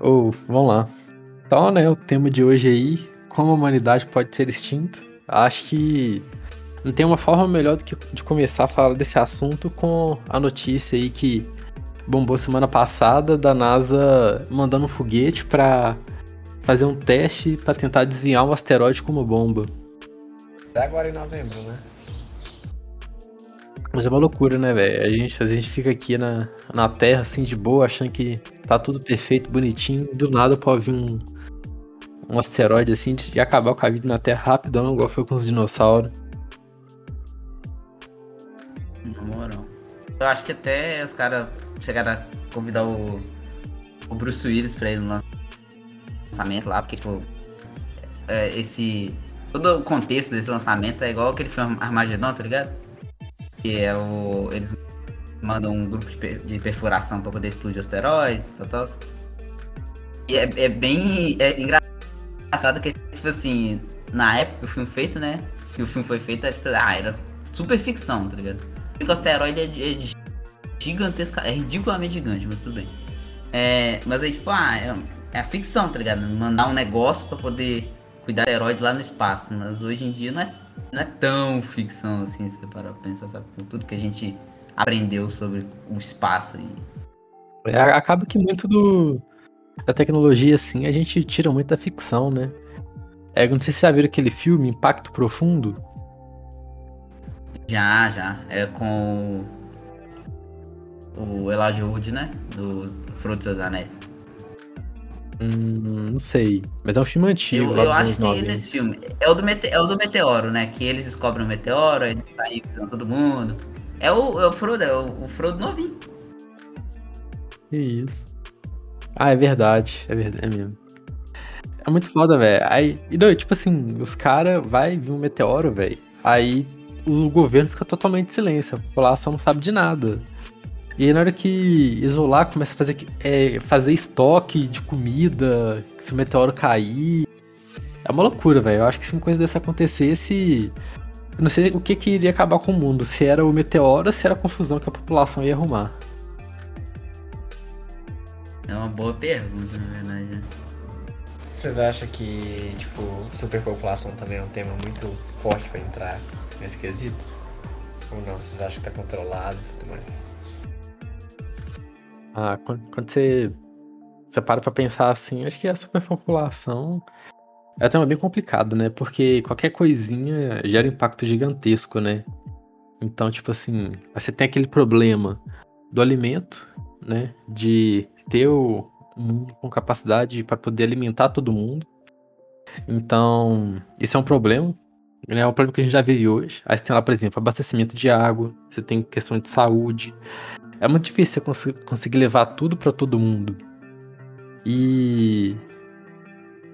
Ou, vamos lá. Então, né, o tema de hoje aí, como a humanidade pode ser extinta. Acho que não tem uma forma melhor do que de começar a falar desse assunto com a notícia aí que bombou semana passada da NASA mandando um foguete para fazer um teste para tentar desviar um asteroide como bomba. Até agora em novembro, né? Mas é uma loucura, né, velho? A gente, a gente fica aqui na, na Terra, assim, de boa, achando que tá tudo perfeito, bonitinho. Do nada pode vir um, um asteroide, assim, de acabar com a vida na Terra rapidão, igual foi com os dinossauros. Na moral. Eu acho que até os caras chegaram a convidar o, o Bruce Willis pra ir no lançamento lá, porque, tipo, é, esse. Todo o contexto desse lançamento é igual aquele filme Armagedon, tá ligado? Que é o. Eles mandam um grupo de, per, de perfuração pra poder explodir o asteroide e tal, tal. E é, é bem. É engraçado que, tipo assim, na época que o filme feito, né? Que o filme foi feito, é, tipo, ah, era super ficção, tá ligado? Porque o asteroide é, é gigantesca, é ridiculamente gigante, mas tudo bem. É, mas aí, tipo, ah, é, é ficção, tá ligado? Mandar um negócio para poder cuidar do herói lá no espaço. Mas hoje em dia não é, não é tão ficção assim, se você parar pra pensar, sabe? Com tudo que a gente aprendeu sobre o espaço. E... É, acaba que muito do, da tecnologia, assim, a gente tira muito da ficção, né? É, não sei se você já viram aquele filme, Impacto Profundo. Já, já. É com o Elijah Wood, né? Do Frutos dos Anéis. Hum, não sei. Mas é um filme antigo. Eu, eu acho que é nesse filme. É o, do mete, é o do Meteoro, né? Que eles descobrem o meteoro, eles saem visando todo mundo. É o, é o Frodo, é o, o Frodo novinho. Que isso. Ah, é verdade. É verdade, é mesmo. É muito foda, velho. Aí, e não, tipo assim, os caras vai vir um meteoro, velho. Aí o governo fica totalmente em silêncio. A população não sabe de nada. E aí na hora que isolar, começa a fazer, é, fazer estoque de comida, se o meteoro cair. É uma loucura, velho. Eu acho que se uma coisa dessa acontecesse. Eu não sei o que, que iria acabar com o mundo. Se era o meteoro ou se era a confusão que a população ia arrumar. É uma boa pergunta, na verdade. Né? Vocês acham que, tipo, superpopulação também é um tema muito forte para entrar nesse quesito? Ou não? Vocês acham que tá controlado e tudo mais? Ah, quando, quando você, você para pra pensar assim, acho que a superpopulação é tema bem complicado, né? Porque qualquer coisinha gera um impacto gigantesco, né? Então, tipo assim, você tem aquele problema do alimento, né? De ter o mundo com capacidade para poder alimentar todo mundo. Então, isso é um problema. Né? É um problema que a gente já vive hoje. Aí você tem lá, por exemplo, abastecimento de água, você tem questão de saúde, é muito difícil você conseguir levar tudo para todo mundo. E.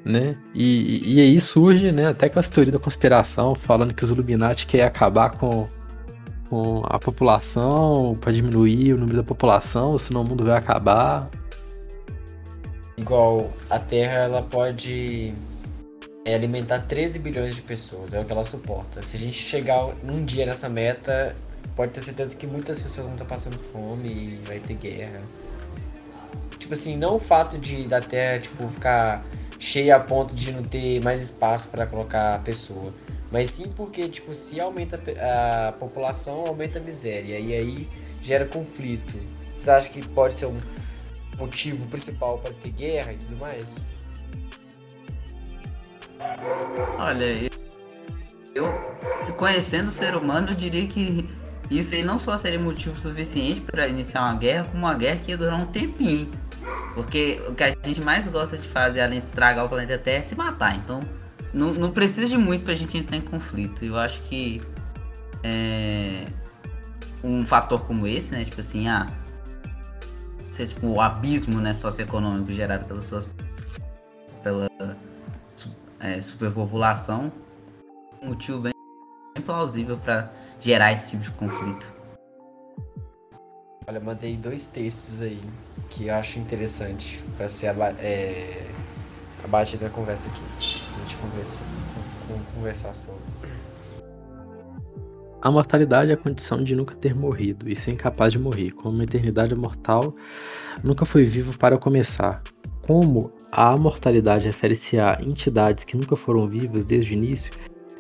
Né? E, e, aí surge, né, até aquela teoria da conspiração falando que os Illuminati querem acabar com, com a população para diminuir o número da população, senão o mundo vai acabar. Igual a Terra, ela pode é, alimentar 13 bilhões de pessoas, é o que ela suporta. Se a gente chegar um dia nessa meta, pode ter certeza que muitas pessoas vão estar passando fome e vai ter guerra. Tipo assim, não o fato de da Terra tipo, ficar cheia a ponto de não ter mais espaço para colocar a pessoa. Mas sim porque, tipo, se aumenta a população, aumenta a miséria. E aí gera conflito. Você acha que pode ser um motivo principal para ter guerra e tudo mais? Olha, eu conhecendo o ser humano, eu diria que isso aí não só seria motivo suficiente para iniciar uma guerra, como uma guerra que ia durar um tempinho. Porque o que a gente mais gosta de fazer, além de estragar o planeta Terra, é se matar. Então, não, não precisa de muito pra gente entrar em conflito. Eu acho que é, um fator como esse, né? Tipo assim, ah, ser tipo o abismo né, socioeconômico gerado pela, sua, pela é, superpopulação, um motivo bem, bem plausível para gerar esse tipo de conflito. Olha, mandei dois textos aí que eu acho interessante para ser é, a batida da conversa aqui. A gente conversa, conversar sobre. A mortalidade é a condição de nunca ter morrido e ser incapaz de morrer, como uma eternidade mortal nunca foi vivo para começar. como a mortalidade refere-se a entidades que nunca foram vivas desde o início,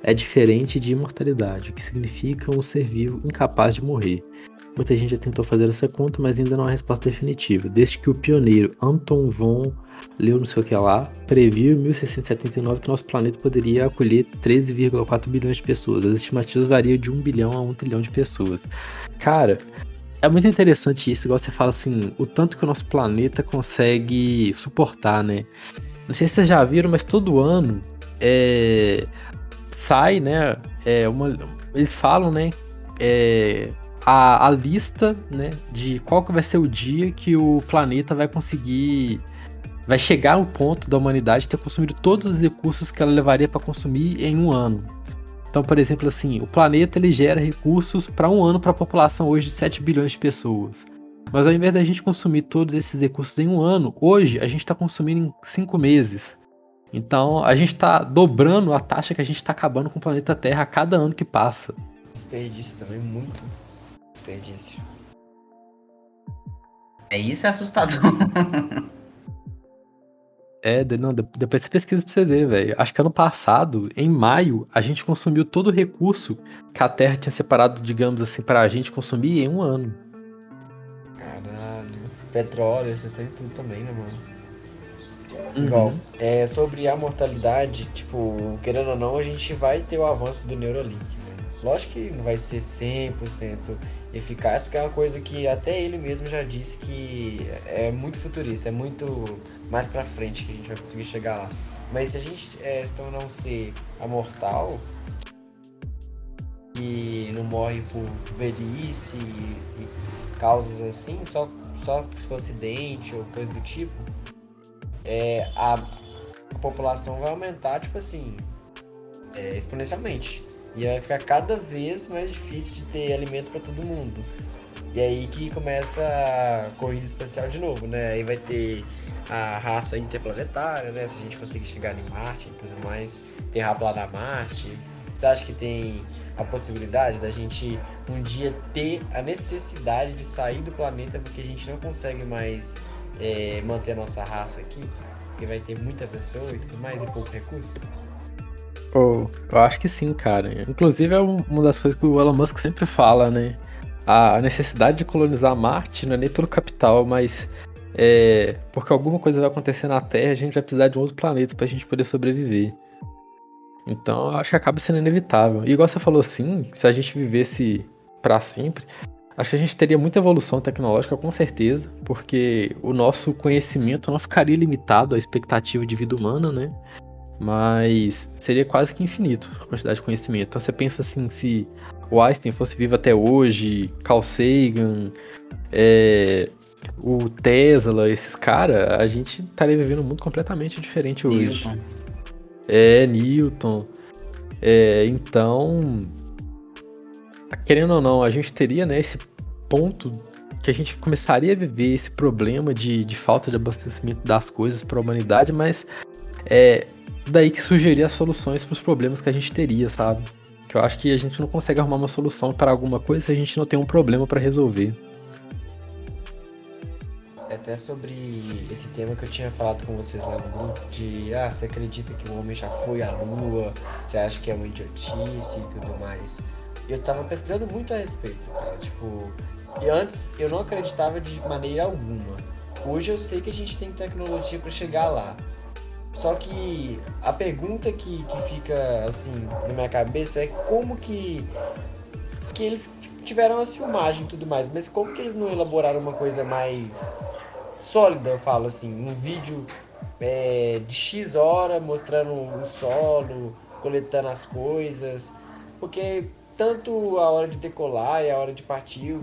é diferente de imortalidade, o que significa um ser vivo incapaz de morrer. Muita gente já tentou fazer essa conta, mas ainda não há resposta definitiva. Desde que o pioneiro Anton von leu não sei o que lá, previu em 1679 que nosso planeta poderia acolher 13,4 bilhões de pessoas. As estimativas variam de 1 bilhão a 1 trilhão de pessoas. Cara, é muito interessante isso, igual você fala assim, o tanto que o nosso planeta consegue suportar, né? Não sei se vocês já viram, mas todo ano é, sai, né? É uma, eles falam, né? É, a, a lista, né? De qual que vai ser o dia que o planeta vai conseguir vai chegar ao ponto da humanidade ter consumido todos os recursos que ela levaria para consumir em um ano. Então, por exemplo, assim, o planeta ele gera recursos para um ano para a população hoje de 7 bilhões de pessoas. Mas ao invés da gente consumir todos esses recursos em um ano, hoje a gente está consumindo em 5 meses. Então a gente está dobrando a taxa que a gente está acabando com o planeta Terra a cada ano que passa. Desperdício também, muito desperdício. É isso, é assustador. É, não, depois você pesquisa pra vocês verem, velho. Acho que ano passado, em maio, a gente consumiu todo o recurso que a Terra tinha separado, digamos assim, pra gente consumir em um ano. Caralho. Petróleo, vocês têm tudo também, né, mano? Uhum. Igual, é, sobre a mortalidade, tipo, querendo ou não, a gente vai ter o avanço do Neuralink. Né? Lógico que não vai ser 100% eficaz, porque é uma coisa que até ele mesmo já disse que é muito futurista, é muito mais pra frente que a gente vai conseguir chegar lá. Mas se a gente é, se tornar um ser amortal e não morre por velhice e, e causas assim, só, só se for acidente ou coisa do tipo, é, a, a população vai aumentar, tipo assim, é, exponencialmente. E vai ficar cada vez mais difícil de ter alimento para todo mundo. E aí que começa a corrida espacial de novo, né? Aí vai ter a raça interplanetária, né? Se a gente conseguir chegar em Marte e tudo mais, terra plana Marte. Você acha que tem a possibilidade da gente um dia ter a necessidade de sair do planeta porque a gente não consegue mais é, manter a nossa raça aqui? Porque vai ter muita pessoa e tudo mais e pouco recurso? Oh, eu acho que sim, cara. Inclusive é uma das coisas que o Elon Musk sempre fala, né? A necessidade de colonizar Marte não é nem pelo capital, mas é porque alguma coisa vai acontecer na Terra, a gente vai precisar de um outro planeta pra gente poder sobreviver. Então eu acho que acaba sendo inevitável. E igual você falou assim, se a gente vivesse para sempre, acho que a gente teria muita evolução tecnológica com certeza, porque o nosso conhecimento não ficaria limitado à expectativa de vida humana, né? Mas seria quase que infinito a quantidade de conhecimento. Então você pensa assim, se o Einstein fosse vivo até hoje, Carl Sagan, é, o Tesla, esses caras, a gente estaria vivendo um mundo completamente diferente hoje. Newton. É, Newton. É, então, querendo ou não, a gente teria né, esse ponto que a gente começaria a viver esse problema de, de falta de abastecimento das coisas para a humanidade, mas é, daí que sugerir as soluções para os problemas que a gente teria, sabe? Que eu acho que a gente não consegue arrumar uma solução para alguma coisa se a gente não tem um problema para resolver. Até sobre esse tema que eu tinha falado com vocês lá no grupo, de ah, você acredita que o homem já foi à lua, você acha que é uma idiotice e tudo mais. Eu tava pesquisando muito a respeito, cara, tipo, e antes eu não acreditava de maneira alguma. Hoje eu sei que a gente tem tecnologia para chegar lá. Só que a pergunta que, que fica assim na minha cabeça é como que, que eles tiveram as filmagens e tudo mais, mas como que eles não elaboraram uma coisa mais sólida, eu falo assim, um vídeo é, de X hora mostrando o solo, coletando as coisas, porque tanto a hora de decolar e a hora de partir,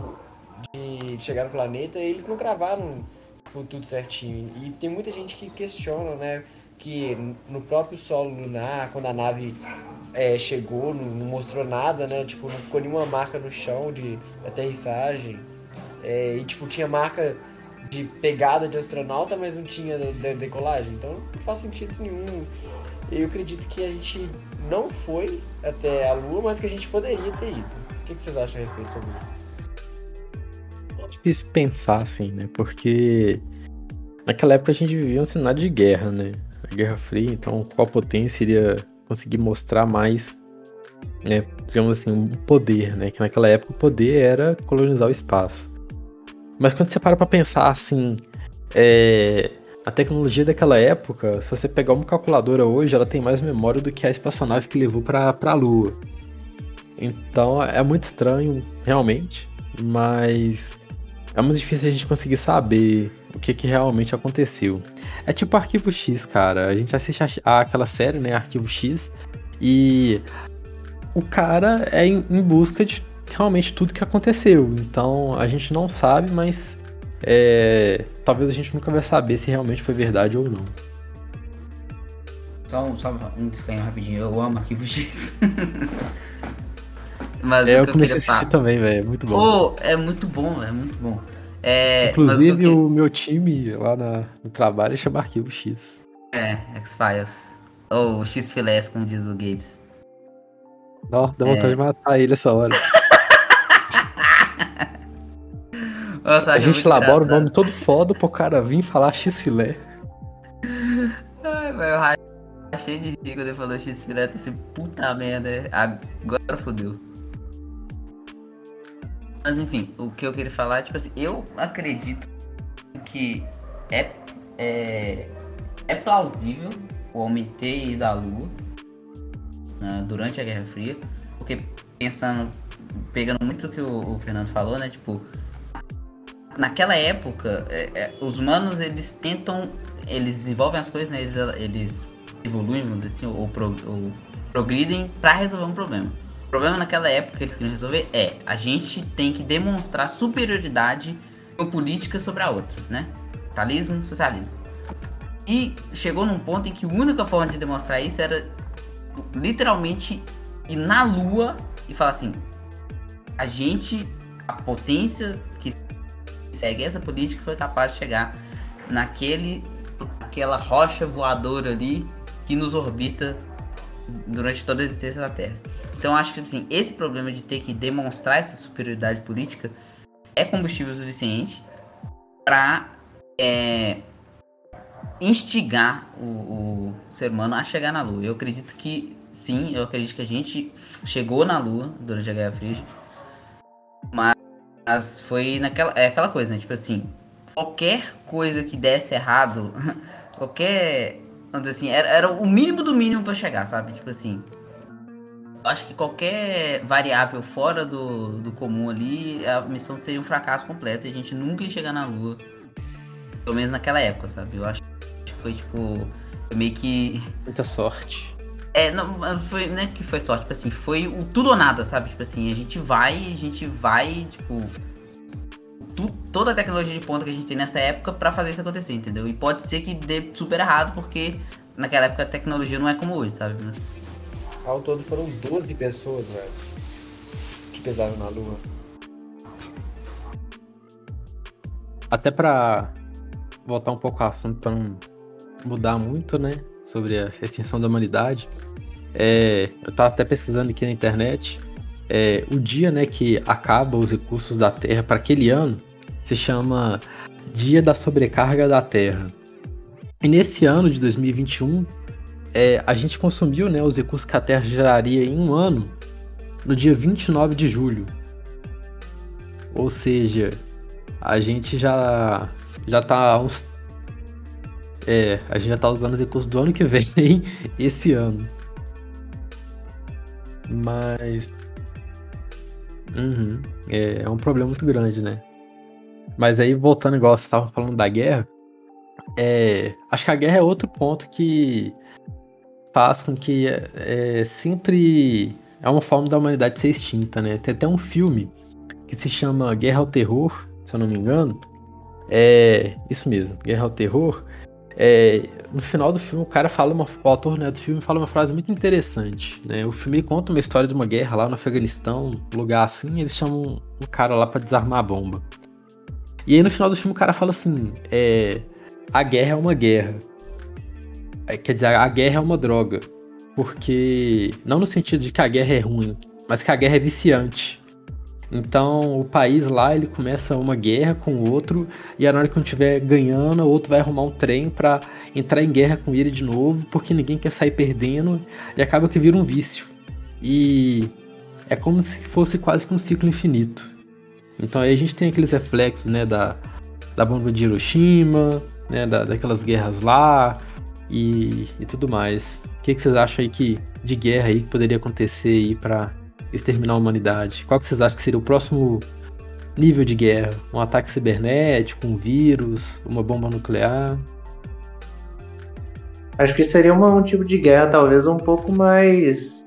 de chegar no planeta, eles não gravaram tipo, tudo certinho. E tem muita gente que questiona, né? Que no próprio solo lunar, quando a nave é, chegou, não, não, mostrou nada, né? Tipo, não ficou nenhuma marca no chão de aterrissagem. É, e, tipo, tinha marca de pegada de astronauta, mas não tinha de, de decolagem. Então, não faz sentido nenhum. Eu acredito que a gente não foi até a Lua, mas que a gente poderia ter ido. O que, que vocês acham a respeito sobre isso? É difícil pensar assim, né? Porque naquela época a gente vivia um cenário de guerra, né? A Guerra Fria, então qual potência iria conseguir mostrar mais, né? Digamos assim, um poder, né? Que naquela época o poder era colonizar o espaço. Mas quando você para pra pensar assim, é, a tecnologia daquela época, se você pegar uma calculadora hoje, ela tem mais memória do que a espaçonave que levou para a Lua. Então é muito estranho, realmente, mas é muito difícil a gente conseguir saber o que, que realmente aconteceu. É tipo Arquivo X, cara. A gente assiste a, aquela série, né, Arquivo X, e o cara é em, em busca de realmente tudo que aconteceu. Então a gente não sabe, mas é, talvez a gente nunca vai saber se realmente foi verdade ou não. Só um, só um disclaimer rapidinho, eu amo Arquivo X. mas é, eu comecei a assistir falar... também, velho, é muito bom. Oh, é muito bom, é muito bom. É, Inclusive, o, o, meu time lá na, no trabalho chama Arquivo X. É, X-Files. Ou X-Filés, como diz o Gabes. Ó, dá vontade é. de matar ele essa hora. Nossa, a gente elabora o nome todo foda pro cara vir falar X-Filé. Ai, velho, eu achei de rir quando ele falou X-Filé, tá assim, puta merda, agora fodeu. Mas enfim, o que eu queria falar, tipo assim, eu acredito que é, é, é plausível o homem ter ido à Lua né, durante a Guerra Fria, porque pensando, pegando muito o que o, o Fernando falou, né, tipo, naquela época, é, é, os humanos eles tentam, eles desenvolvem as coisas, né? eles, eles evoluem, vamos dizer assim, ou, pro, ou progridem para resolver um problema. O problema naquela época que eles queriam resolver é a gente tem que demonstrar superioridade política sobre a outra, né? Capitalismo, socialismo. E chegou num ponto em que a única forma de demonstrar isso era literalmente ir na lua e falar assim: a gente, a potência que segue essa política foi capaz de chegar naquele aquela rocha voadora ali que nos orbita durante toda a existência da Terra. Então acho que assim, esse problema de ter que demonstrar essa superioridade política é combustível suficiente para é, instigar o, o, ser humano a chegar na Lua. Eu acredito que sim, eu acredito que a gente chegou na Lua durante a Guerra Fria, mas foi naquela. É aquela coisa, né? Tipo assim, qualquer coisa que desse errado, qualquer. Vamos dizer assim, era, era o mínimo do mínimo para chegar, sabe? Tipo assim. Acho que qualquer variável fora do, do comum ali, a missão seria um fracasso completo e a gente nunca ia chegar na Lua. Pelo menos naquela época, sabe? Eu acho que foi tipo. Meio que. Muita sorte. É, não, foi, não é que foi sorte, tipo assim, foi o tudo ou nada, sabe? Tipo assim, a gente vai, a gente vai, tipo. Tu, toda a tecnologia de ponta que a gente tem nessa época para fazer isso acontecer, entendeu? E pode ser que dê super errado, porque naquela época a tecnologia não é como hoje, sabe? Mas... Ao todo foram 12 pessoas, velho, que pesaram na Lua. Até pra voltar um pouco ao assunto pra não mudar muito, né? sobre a extinção da humanidade. É, eu estava até pesquisando aqui na internet. É, o dia né, que acaba os recursos da Terra para aquele ano se chama Dia da Sobrecarga da Terra. E nesse ano de 2021, é, a gente consumiu né, os recursos que a Terra geraria em um ano no dia 29 de julho. Ou seja, a gente já já está uns é, a gente já tá usando os recursos do ano que vem, esse ano. Mas. Uhum, é, é, um problema muito grande, né? Mas aí, voltando igual você estava falando da guerra, é, acho que a guerra é outro ponto que faz com que é, sempre é uma forma da humanidade ser extinta, né? Tem até um filme que se chama Guerra ao Terror, se eu não me engano. É isso mesmo, Guerra ao Terror. É, no final do filme, o cara fala uma. O autor né, do filme fala uma frase muito interessante. Né? O filme conta uma história de uma guerra lá no Afeganistão, um lugar assim, eles chamam um cara lá para desarmar a bomba. E aí no final do filme o cara fala assim: é, a guerra é uma guerra. É, quer dizer, a guerra é uma droga. Porque. Não no sentido de que a guerra é ruim, mas que a guerra é viciante. Então o país lá ele começa uma guerra com o outro e na hora que um estiver ganhando, o outro vai arrumar um trem para entrar em guerra com ele de novo, porque ninguém quer sair perdendo e acaba que vira um vício. E é como se fosse quase que um ciclo infinito. Então aí a gente tem aqueles reflexos, né, da, da bomba de Hiroshima, né, da, daquelas guerras lá e, e tudo mais. O que, que vocês acham aí que de guerra aí que poderia acontecer aí para exterminar a humanidade? Qual que vocês acham que seria o próximo nível de guerra? Um ataque cibernético, um vírus, uma bomba nuclear? Acho que seria um tipo de guerra talvez um pouco mais,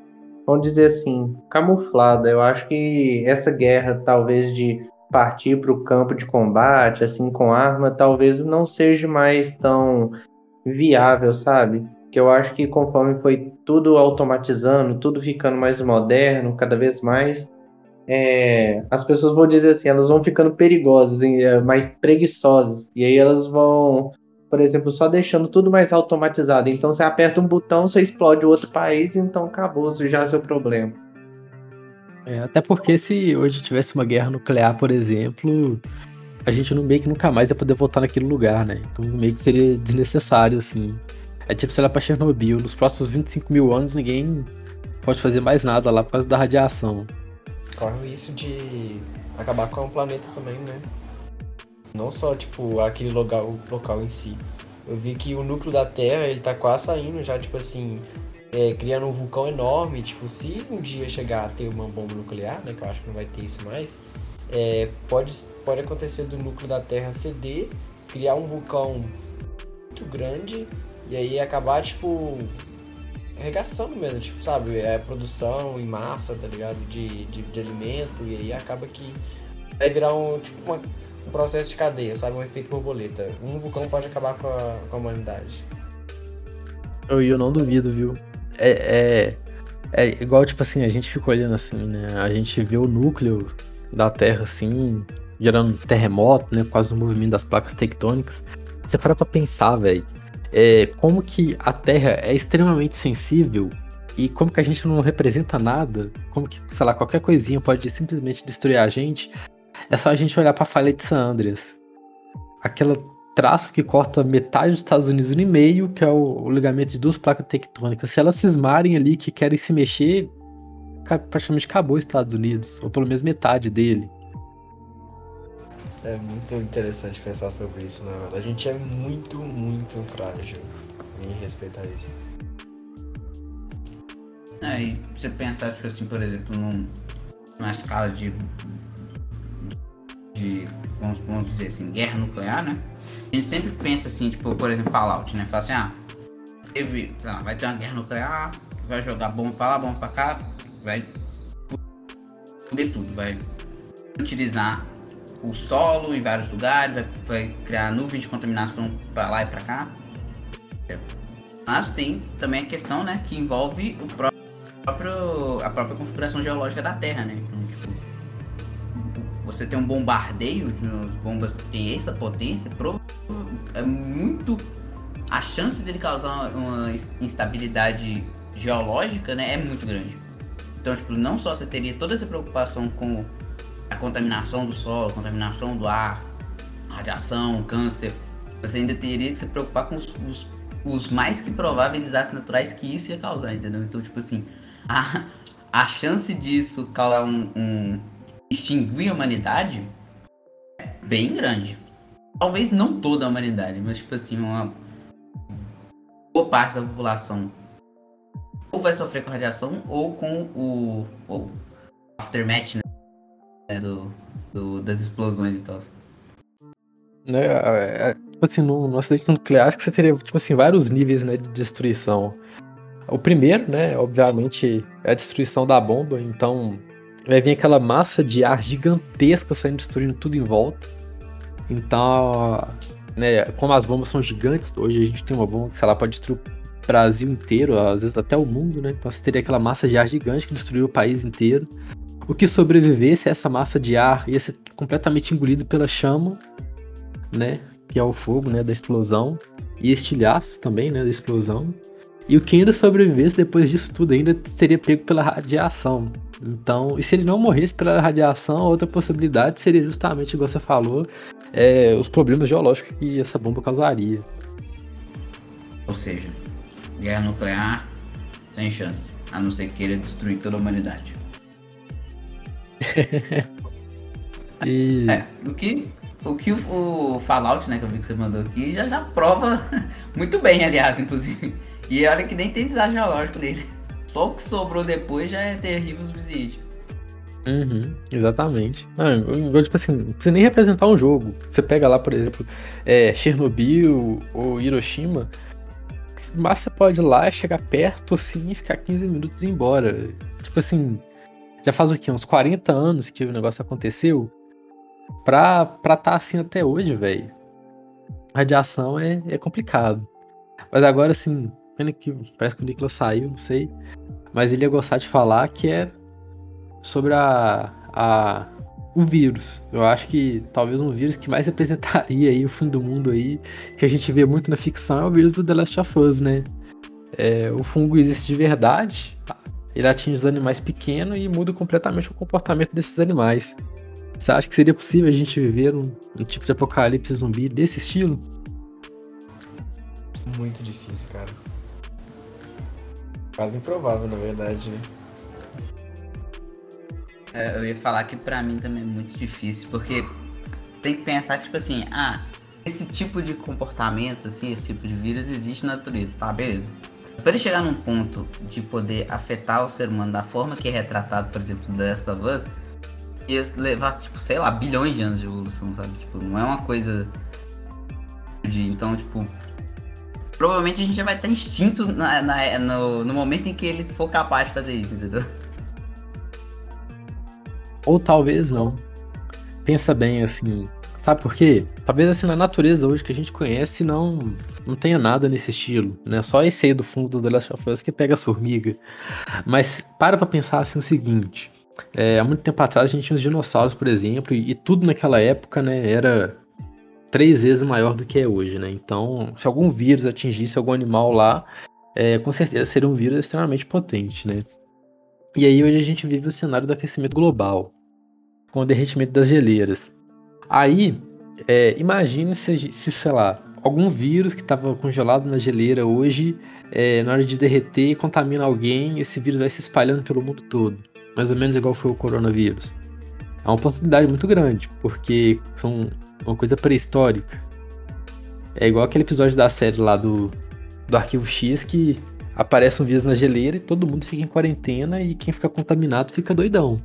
vamos dizer assim, camuflada. Eu acho que essa guerra talvez de partir para o campo de combate, assim, com arma, talvez não seja mais tão viável, sabe? Que eu acho que conforme foi tudo automatizando, tudo ficando mais moderno, cada vez mais, é, as pessoas vão dizer assim, elas vão ficando perigosas, é, mais preguiçosas, e aí elas vão, por exemplo, só deixando tudo mais automatizado. Então você aperta um botão, você explode o outro país, então acabou, isso já é seu problema. É, até porque se hoje tivesse uma guerra nuclear, por exemplo, a gente não, meio que nunca mais ia poder voltar naquele lugar, né? Então meio que seria desnecessário, assim. É tipo, sei lá, pra Chernobyl, nos próximos 25 mil anos ninguém pode fazer mais nada lá por causa da radiação. Corre o risco de acabar com o planeta também, né? Não só, tipo, aquele local, local em si. Eu vi que o núcleo da Terra, ele tá quase saindo já, tipo assim, é, criando um vulcão enorme. Tipo, se um dia chegar a ter uma bomba nuclear, né? Que eu acho que não vai ter isso mais. É, pode, pode acontecer do núcleo da Terra ceder, criar um vulcão muito grande e aí acabar, tipo, arregaçando mesmo, tipo, sabe? É produção em massa, tá ligado? De, de, de alimento, e aí acaba que vai virar um, tipo, uma, um processo de cadeia, sabe? Um efeito borboleta. Um vulcão pode acabar com a, com a humanidade. Eu, eu não duvido, viu? É, é, é igual, tipo assim, a gente fica olhando assim, né? A gente vê o núcleo da Terra, assim, gerando terremoto, né? Causa do movimento das placas tectônicas. Você para pra pensar, velho é, como que a Terra é extremamente sensível e como que a gente não representa nada, como que, sei lá, qualquer coisinha pode simplesmente destruir a gente, é só a gente olhar para a falha de San Andreas. Aquele traço que corta metade dos Estados Unidos no meio, que é o, o ligamento de duas placas tectônicas. Se elas cismarem ali que querem se mexer, praticamente acabou os Estados Unidos, ou pelo menos metade dele. É muito interessante pensar sobre isso, né? A gente é muito, muito frágil em respeitar isso. Aí, é, você pensar, tipo assim, por exemplo, num, numa escala de, de vamos, vamos dizer assim, guerra nuclear, né? A gente sempre pensa assim, tipo, por exemplo, Fallout, né? Fala assim, ah, teve, lá, vai ter uma guerra nuclear, vai jogar bomba pra lá, bomba pra cá, vai foder tudo, vai utilizar o solo em vários lugares, vai, vai criar nuvem de contaminação para lá e para cá. Mas tem também a questão, né, que envolve o próprio, a própria configuração geológica da Terra, né? Então, tipo, você tem um bombardeio de bombas que tem essa potência, é muito a chance dele causar uma instabilidade geológica, né, é muito grande. Então, tipo, não só você teria toda essa preocupação com a contaminação do solo, contaminação do ar, radiação, câncer, você ainda teria que se preocupar com os, os, os mais que prováveis desastres naturais que isso ia causar, entendeu? Então, tipo assim, a, a chance disso causar um, um extinguir a humanidade é bem grande. Talvez não toda a humanidade, mas tipo assim, uma boa parte da população ou vai sofrer com radiação ou com o, aftermath, né? né, do, do, das explosões e tal. Né, é, é, tipo assim, no acidente nuclear, acho que você teria, tipo assim, vários níveis, né, de destruição. O primeiro, né, obviamente, é a destruição da bomba, então vai vir aquela massa de ar gigantesca saindo destruindo tudo em volta. Então, né, como as bombas são gigantes, hoje a gente tem uma bomba que, sei lá, pode destruir o Brasil inteiro, às vezes até o mundo, né? Então você teria aquela massa de ar gigante que destruiu o país inteiro. O que sobrevivesse a essa massa de ar ia ser completamente engolido pela chama, né? Que é o fogo, né? Da explosão. E estilhaços também, né? Da explosão. E o que ainda sobrevivesse depois disso tudo ainda seria pego pela radiação. Então, e se ele não morresse pela radiação, outra possibilidade seria justamente, igual você falou, é, os problemas geológicos que essa bomba causaria. Ou seja, guerra nuclear sem chance, a não ser que queira destruir toda a humanidade. e... É, o que, o que o, o Fallout, né, que eu vi que você mandou aqui, já, já prova muito bem, aliás, inclusive. E olha que nem tem desastre geológico nele. Só o que sobrou depois já é terrível o suficiente. Uhum, exatamente. Não, tipo assim, não precisa nem representar um jogo. Você pega lá, por exemplo, é, Chernobyl ou Hiroshima, mas você pode ir lá, chegar perto assim e ficar 15 minutos e ir embora. Tipo assim, já faz o quê? Uns 40 anos que o negócio aconteceu? Pra estar tá assim até hoje, velho. Radiação é, é complicado. Mas agora, assim, pena que parece que o Nicolas saiu, não sei. Mas ele ia gostar de falar que é sobre a, a o vírus. Eu acho que talvez um vírus que mais representaria aí o fim do mundo aí, que a gente vê muito na ficção, é o vírus do The Last of Us, né? É, o fungo existe de verdade, ele atinge os animais pequenos e muda completamente o comportamento desses animais. Você acha que seria possível a gente viver um, um tipo de apocalipse zumbi desse estilo? Muito difícil, cara. Quase improvável, na verdade, né? É, eu ia falar que pra mim também é muito difícil, porque você tem que pensar que, tipo assim, ah, esse tipo de comportamento, assim, esse tipo de vírus existe na natureza, tá, beleza. Para ele chegar num ponto de poder afetar o ser humano da forma que é retratado, por exemplo, no The ia levar, tipo, sei lá, bilhões de anos de evolução, sabe? Tipo, não é uma coisa de. Então, tipo. Provavelmente a gente já vai estar instinto na, na, no, no momento em que ele for capaz de fazer isso, entendeu? Ou talvez não. Pensa bem assim. Sabe por quê? Talvez assim na natureza hoje que a gente conhece não não tenha nada nesse estilo, né? Só esse aí do fundo do The Last of Us que pega as formigas. Mas para pra pensar assim o seguinte. É, há muito tempo atrás a gente tinha os dinossauros, por exemplo, e, e tudo naquela época, né, era três vezes maior do que é hoje, né? Então, se algum vírus atingisse algum animal lá, é, com certeza seria um vírus extremamente potente, né? E aí hoje a gente vive o cenário do aquecimento global, com o derretimento das geleiras. Aí, é, imagine se, se, sei lá, algum vírus que estava congelado na geleira hoje, é, na hora de derreter, contamina alguém, esse vírus vai se espalhando pelo mundo todo. Mais ou menos igual foi o coronavírus. É uma possibilidade muito grande, porque são uma coisa pré-histórica. É igual aquele episódio da série lá do, do Arquivo X que aparece um vírus na geleira e todo mundo fica em quarentena e quem fica contaminado fica doidão.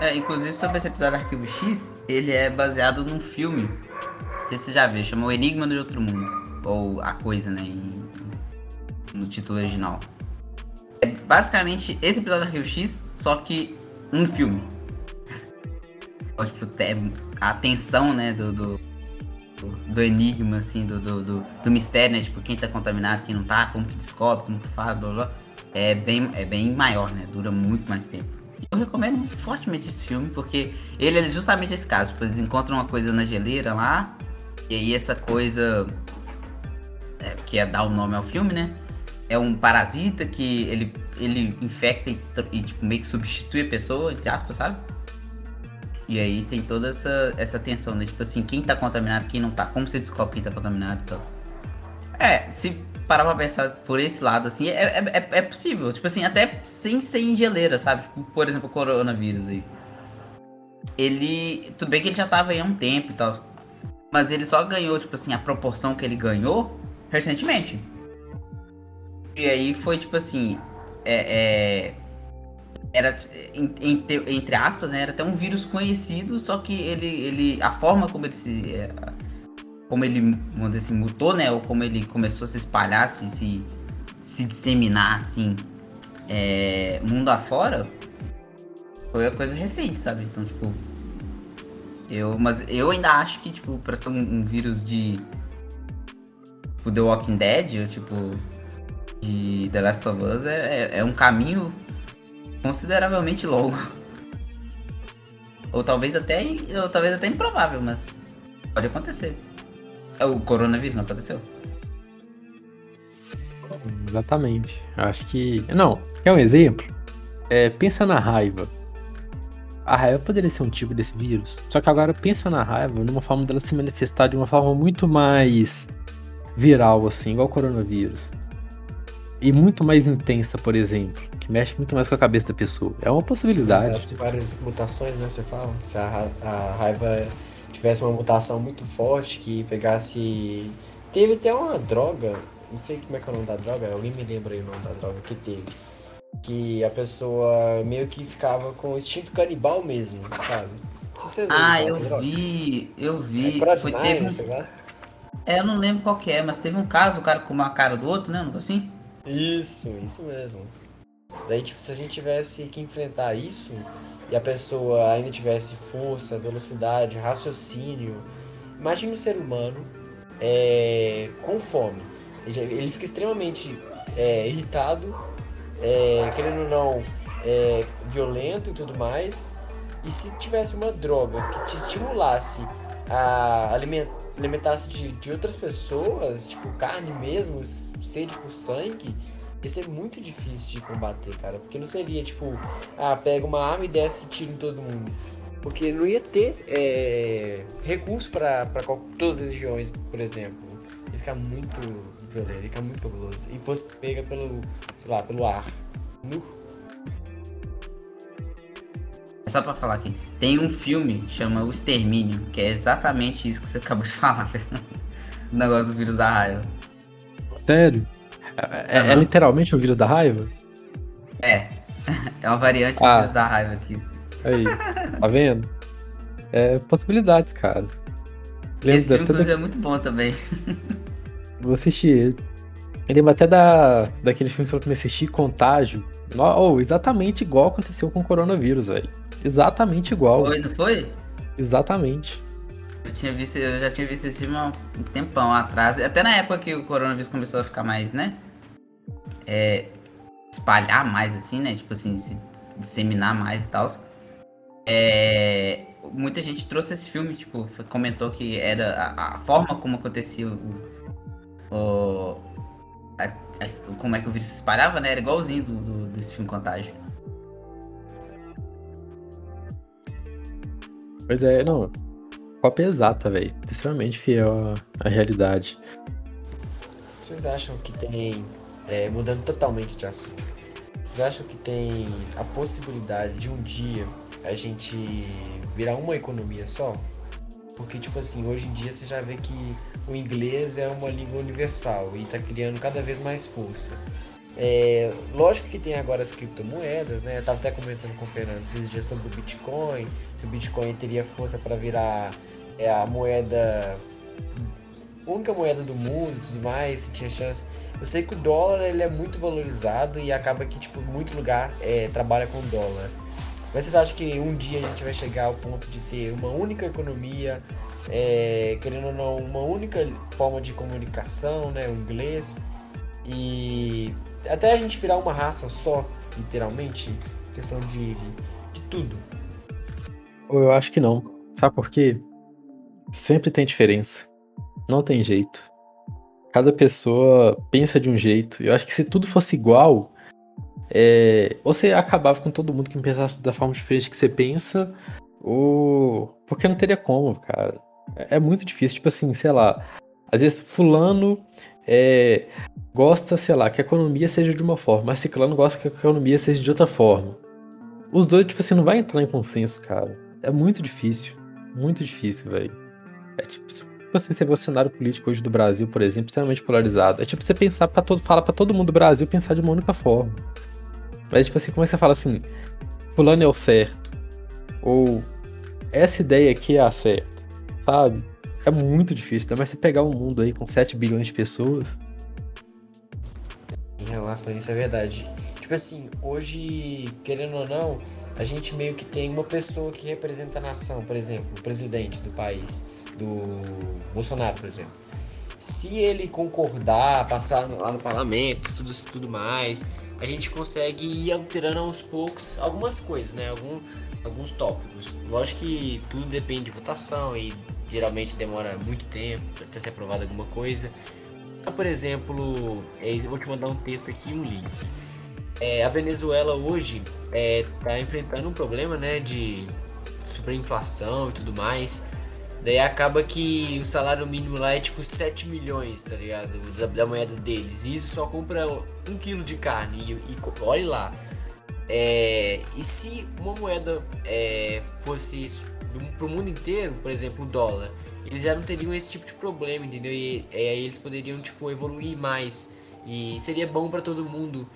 É, inclusive sobre esse episódio do Arquivo X, ele é baseado num filme. Não sei se você já viu, chama O Enigma do Outro Mundo. Ou A Coisa, né? Em, no título original. É basicamente esse episódio do Arquivo X, só que um filme. Tipo, a tensão, né, do, do do enigma, assim, do, do, do, do, mistério, né? Tipo, quem tá contaminado, quem não tá, como que descobre, como que faz, blá, blá. É bem, é bem maior, né? Dura muito mais tempo. Eu recomendo fortemente esse filme, porque ele é justamente esse caso. Tipo, eles encontram uma coisa na geleira lá, e aí essa coisa, é, que é dar o nome ao filme, né? É um parasita que ele, ele infecta e, e tipo, meio que substitui a pessoa, entre aspas, sabe? E aí tem toda essa, essa tensão, né? Tipo assim, quem tá contaminado, quem não tá, como você descobre quem tá contaminado e tal. É, se parar pra pensar por esse lado, assim, é, é, é, é possível. Tipo assim, até sem ser em geleira, sabe? Tipo, por exemplo, o coronavírus aí. Ele. Tudo bem que ele já tava aí há um tempo e tal. Mas ele só ganhou, tipo assim, a proporção que ele ganhou recentemente. E aí foi tipo assim. É, é, era entre, entre aspas, né, era até um vírus conhecido, só que ele, ele a forma como ele se é, como ele, vamos dizer assim, mutou, né, ou como ele começou a se espalhar, se, se, se disseminar assim, é, mundo afora, foi uma coisa recente, sabe? Então, tipo, eu, mas eu ainda acho que, tipo, para ser um, um, vírus de tipo, The Walking Dead, ou tipo, de The Last of Us, é, é, é um caminho consideravelmente longo. Ou talvez até, ou talvez até improvável, mas pode acontecer. É, o coronavírus não aconteceu? Exatamente. Acho que. Não, é um exemplo? É, pensa na raiva. A raiva poderia ser um tipo desse vírus. Só que agora pensa na raiva numa forma dela se manifestar de uma forma muito mais viral, assim, igual o coronavírus. E muito mais intensa, por exemplo. Que mexe muito mais com a cabeça da pessoa. É uma possibilidade. Tem várias mutações, né? Você fala. Se a, a raiva tivesse uma mutação muito forte que pegasse. Teve até uma droga, não sei como é que é o nome da droga, alguém me lembra aí o nome da droga que teve. Que a pessoa meio que ficava com o instinto canibal mesmo, sabe? Se vocês Ah, eu vi, eu É vi. Prod Foi, teve um, sei lá. é, eu não lembro qual que é, mas teve um caso, o cara comeu a cara do outro, né? Um negócio assim. Isso, isso mesmo. Daí, tipo, se a gente tivesse que enfrentar isso e a pessoa ainda tivesse força, velocidade, raciocínio, imagine o ser humano é, com fome. Ele, fica extremamente é, irritado, é, querendo ou não, é, violento e tudo mais. E se tivesse uma droga que te estimulasse a alimen- alimentasse de, de outras pessoas, tipo carne mesmo, sede por sangue, ia ser muito difícil de combater, cara. Porque não seria tipo, ah, pega uma arma e desce tira em todo mundo. Porque não ia ter é, recurso para todas as regiões, por exemplo. Ia ficar muito violento, ia ficar muito cabuloso. E fosse pega pelo, sei lá, pelo ar. Nu. Só pra falar aqui. Tem um filme que chama O Extermínio, que é exatamente isso que você acabou de falar, velho. O negócio do vírus da raiva. Sério? É, é- é literalmente o vírus da raiva? É. É uma variante do Ah. vírus da raiva aqui. Aí, tá vendo? É possibilidades, cara. Lembro Esse filme, até da- inclusive, é muito bom também. Vou assistir ele. Eu lembro até da, daquele filme que eu comecei a assistir, Contágio. Oh, exatamente igual aconteceu com o coronavírus, velho. Exatamente igual. Foi, não foi? Exatamente. Eu, tinha visto, eu já tinha visto esse filme há um tempão atrás. Até na época que o coronavírus começou a ficar mais, né? É, espalhar mais, assim, né? Tipo assim, se se disseminar mais e tal. É, muita gente trouxe esse filme, tipo, comentou que era a, a forma como acontecia o. o a- a- como é que o vírus se espalhava, né? Era igualzinho do, do- desse filme Contágio. Pois é, não. Cópia exata, velho. Extremamente fiel à, à realidade. Vocês acham que tem, é, mudando totalmente de assunto, vocês acham que tem a possibilidade de um dia a gente virar uma economia só? Porque, tipo assim, hoje em dia você já vê que o inglês é uma língua universal e tá criando cada vez mais força. É, lógico que tem agora as criptomoedas, né? Eu tava até comentando com o Fernando esses dias sobre o Bitcoin, se o Bitcoin teria força para virar é, a moeda única moeda do mundo e tudo mais, se tinha chance. Eu sei que o dólar ele é muito valorizado e acaba que tipo muito lugar é, trabalha com dólar. Mas vocês acham que um dia a gente vai chegar ao ponto de ter uma única economia, é, querendo ou não, uma única forma de comunicação, né, o inglês, e até a gente virar uma raça só, literalmente, questão de, de tudo. Eu acho que não. Sabe por quê? Sempre tem diferença. Não tem jeito. Cada pessoa pensa de um jeito. Eu acho que se tudo fosse igual, é, ou você acabava com todo mundo que pensasse da forma diferente que você pensa, ou. Porque não teria como, cara. É, é muito difícil. Tipo assim, sei lá. Às vezes, Fulano é, gosta, sei lá, que a economia seja de uma forma, mas Ciclano gosta que a economia seja de outra forma. Os dois, tipo assim, não vai entrar em consenso, cara. É muito difícil. Muito difícil, velho. É tipo, se assim, você vê o cenário político hoje do Brasil, por exemplo, extremamente polarizado. É tipo você pensar para todo, falar pra todo mundo do Brasil pensar de uma única forma. Mas tipo assim, como é que você fala assim, fulano é o certo? Ou essa ideia aqui é a certa, sabe? É muito difícil, ainda mais você pegar um mundo aí com 7 bilhões de pessoas. Relação a isso é verdade. Tipo assim, hoje, querendo ou não, a gente meio que tem uma pessoa que representa a nação, por exemplo, o presidente do país, do Bolsonaro, por exemplo. Se ele concordar, passar lá no parlamento, tudo, tudo mais, a gente consegue ir alterando aos poucos algumas coisas, né? Algum, alguns tópicos. Lógico que tudo depende de votação e geralmente demora muito tempo até ser aprovada alguma coisa. Então, por exemplo, é, vou te mandar um texto aqui um link. É, a Venezuela hoje está enfrentando um problema né, de superinflação e tudo mais. Daí acaba que o salário mínimo lá é tipo 7 milhões, tá ligado? Da, da moeda deles. E isso só compra um quilo de carne. E, e olhe lá. É, e se uma moeda é, fosse pro mundo inteiro, por exemplo, o dólar, eles já não teriam esse tipo de problema, entendeu? E, e aí eles poderiam, tipo, evoluir mais. E seria bom para todo mundo.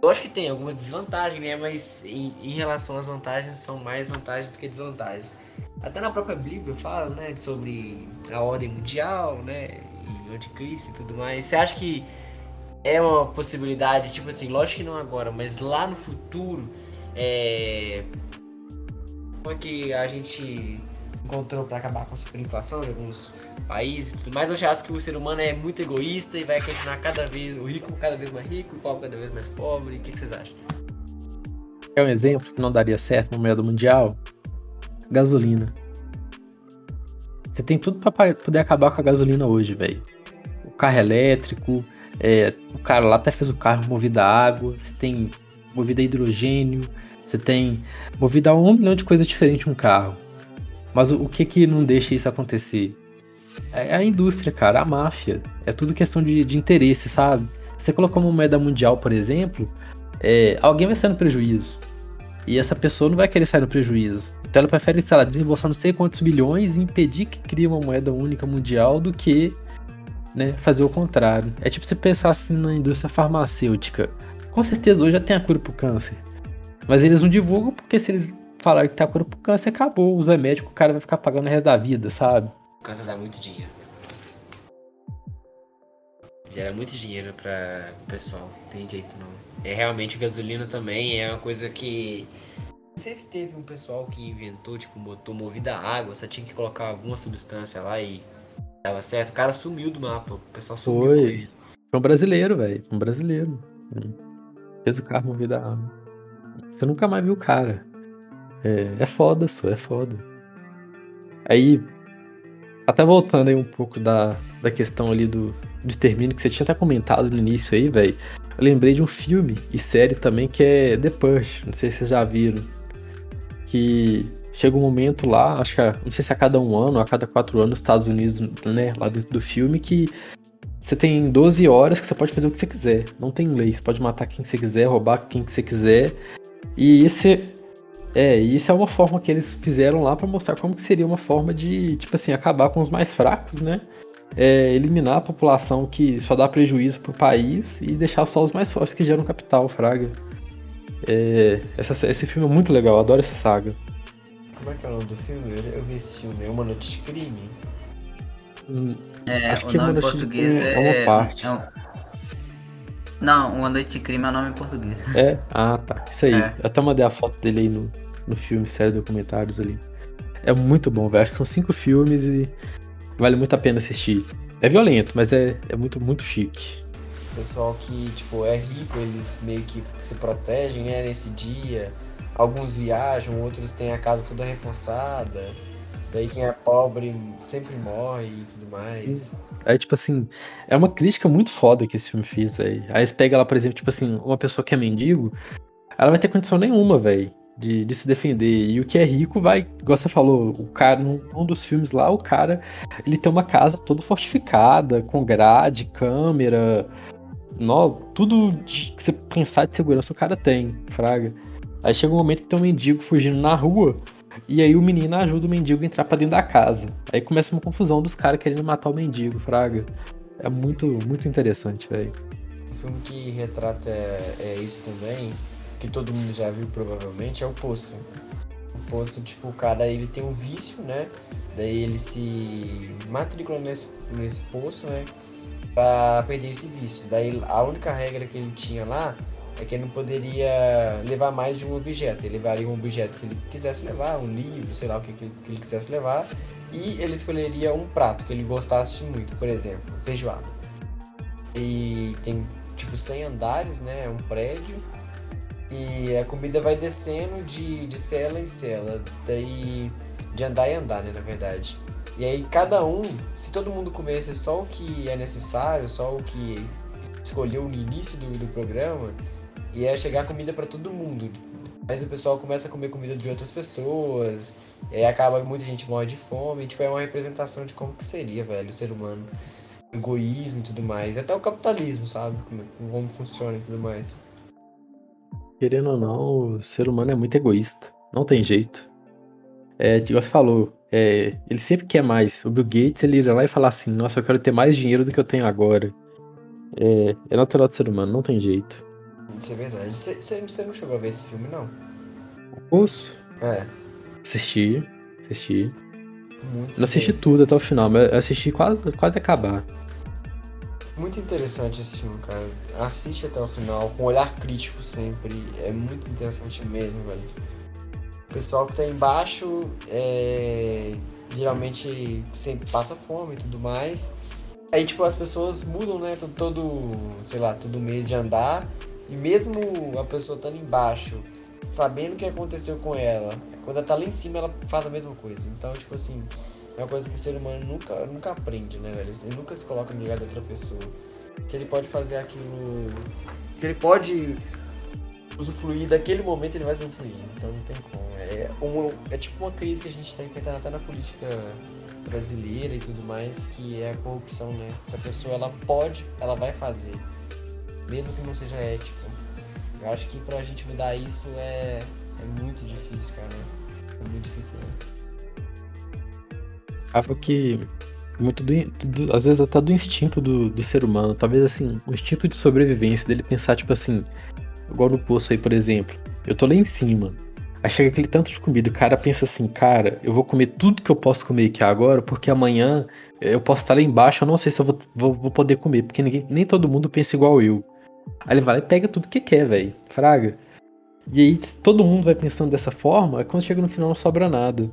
Eu acho que tem algumas desvantagens, né? Mas em, em, relação às vantagens, são mais vantagens do que desvantagens. Até na própria Bíblia fala, né? Sobre a ordem mundial, né? E o anticristo e tudo mais. Você acha que é uma possibilidade, tipo assim, lógico que não agora, mas lá no futuro, é... Como é que a gente encontrou para acabar com a superinflação de alguns países e tudo mais. Eu acho que o ser humano é muito egoísta e vai continuar cada vez, o rico cada vez mais rico, o pobre cada vez mais pobre. O que, que vocês acham? É um exemplo que não daria certo no meio mundial? Gasolina. Você tem tudo para poder acabar com a gasolina hoje, velho. O carro elétrico, é, o cara lá até fez o carro movido a água, você tem movido a hidrogênio, você tem movido a um milhão de coisas diferentes um carro. Mas o, o que que não deixa isso acontecer? É a indústria, cara, a máfia. É tudo questão de, de interesse, sabe? Você colocou uma moeda mundial, por exemplo, é, alguém vai sair no prejuízo. E essa pessoa não vai querer sair no prejuízo. Então ela prefere, sei lá, desembolsar não sei quantos bilhões e impedir que crie uma moeda única mundial do que né, fazer o contrário. É tipo você pensar assim na indústria farmacêutica. Com certeza hoje já tem a cura pro câncer. Mas eles não divulgam porque se eles falaram que tá cura pro câncer, acabou. Usa médico, o cara vai ficar pagando o resto da vida, sabe? O câncer dá muito dinheiro. Gera muito dinheiro para o pessoal, não tem jeito não. É realmente gasolina também é uma coisa que. Não sei se teve um pessoal que inventou, tipo, motor movido a água, só tinha que colocar alguma substância lá e dava certo. O cara sumiu do mapa, o pessoal sumiu. Foi. Foi um brasileiro, velho. Um brasileiro. Fez o carro movido a água. Você nunca mais viu o cara. É, é foda, só, é foda. Aí, até voltando aí um pouco da, da questão ali do, do extermínio que você tinha até comentado no início aí, velho. Eu lembrei de um filme e série também que é The Push, não sei se vocês já viram. Que chega um momento lá, acho que não sei se a cada um ano a cada quatro anos nos Estados Unidos, né, lá dentro do filme, que você tem 12 horas que você pode fazer o que você quiser. Não tem lei, você pode matar quem você quiser, roubar quem você quiser. E esse é, isso é uma forma que eles fizeram lá para mostrar como que seria uma forma de, tipo assim, acabar com os mais fracos, né? É, eliminar a população que só dá prejuízo pro país e deixar só os mais fortes que geram capital, fraga. É, essa, esse filme é muito legal, eu adoro essa saga. Como é que é o nome do filme? Eu, eu vi esse filme, é Uma Noite de Crime. Hum, é, Acho o que nome em português é, é uma parte. É um... Não, Uma Noite de Crime é o nome em português. É? Ah, tá. Isso aí. É. Eu até mandei a foto dele aí no, no filme, série documentários ali. É muito bom, velho. Acho que são cinco filmes e vale muito a pena assistir. É violento, mas é, é muito, muito chique. Pessoal que, tipo, é rico, eles meio que se protegem, né, nesse dia. Alguns viajam, outros têm a casa toda reforçada. Daí quem é pobre sempre morre e tudo mais. Aí, tipo assim, é uma crítica muito foda que esse filme fez, velho. Aí você pega lá, por exemplo, tipo assim, uma pessoa que é mendigo, ela vai ter condição nenhuma, velho de, de, se defender. E o que é rico vai, igual você falou, o cara, num, num, dos filmes lá, o cara, ele tem uma casa toda fortificada, com grade, câmera, no, tudo de, que você pensar de segurança o cara tem, fraga. Aí chega um momento que tem um mendigo fugindo na rua, e aí o menino ajuda o mendigo a entrar pra dentro da casa. Aí começa uma confusão dos caras querendo matar o mendigo, fraga. É muito, muito interessante, velho. O filme que retrata é, é isso também que todo mundo já viu provavelmente, é o Poço. O Poço, tipo, o cara ele tem um vício, né? Daí ele se matricula nesse, nesse poço, né? Pra perder esse vício. Daí a única regra que ele tinha lá é que ele não poderia levar mais de um objeto. Ele levaria um objeto que ele quisesse levar, um livro, sei lá o que, que ele quisesse levar. E ele escolheria um prato que ele gostasse muito, por exemplo, feijoada. E tem tipo 100 andares, né? É um prédio. E a comida vai descendo de, de cela em cela, daí de andar em andar, né, na verdade. E aí cada um, se todo mundo comesse só o que é necessário, só o que escolheu no início do, do programa, ia chegar comida para todo mundo. Mas o pessoal começa a comer comida de outras pessoas, e aí acaba muita gente morre de fome, e, tipo, é uma representação de como que seria, velho, o ser humano. O egoísmo e tudo mais. Até o capitalismo, sabe? Como, como funciona e tudo mais. Querendo ou não, o ser humano é muito egoísta. Não tem jeito. É, você falou, é, ele sempre quer mais. O Bill Gates, ele irá lá e falar assim, nossa, eu quero ter mais dinheiro do que eu tenho agora. É, é natural do ser humano, não tem jeito. Isso é verdade. Você não chegou a ver esse filme, não? O Poço? É. Assisti, assisti. Muito Não assisti tudo até o final, mas assisti quase, quase acabar. Muito interessante esse filme, cara. Assiste até o final, com um olhar crítico sempre. É muito interessante mesmo, velho. O pessoal que tá embaixo é... geralmente sempre passa fome e tudo mais. Aí, tipo, as pessoas mudam, né? Todo, sei lá, todo mês de andar. E mesmo a pessoa estando embaixo, sabendo o que aconteceu com ela, quando ela tá lá em cima, ela faz a mesma coisa. Então, tipo assim, é uma coisa que o ser humano nunca, nunca aprende, né, velho? Ele nunca se coloca no lugar de outra pessoa. Se ele pode fazer aquilo. Se ele pode usufruir daquele momento, ele vai usufruir. Então não tem como. É, um, é tipo uma crise que a gente está enfrentando até na política brasileira e tudo mais, que é a corrupção, né? Se a pessoa ela pode, ela vai fazer. Mesmo que não seja ético. Eu acho que pra gente mudar isso é, é muito difícil, cara. É muito difícil mesmo acaba que muito do, do, às vezes até do instinto do, do ser humano, talvez assim, o instinto de sobrevivência dele pensar tipo assim, igual no poço aí, por exemplo, eu tô lá em cima, aí chega aquele tanto de comida, o cara pensa assim, cara, eu vou comer tudo que eu posso comer aqui agora, porque amanhã eu posso estar lá embaixo, eu não sei se eu vou, vou, vou poder comer, porque ninguém, nem todo mundo pensa igual eu. Aí ele vai lá e pega tudo que quer, velho, fraga. E aí todo mundo vai pensando dessa forma, quando chega no final não sobra nada.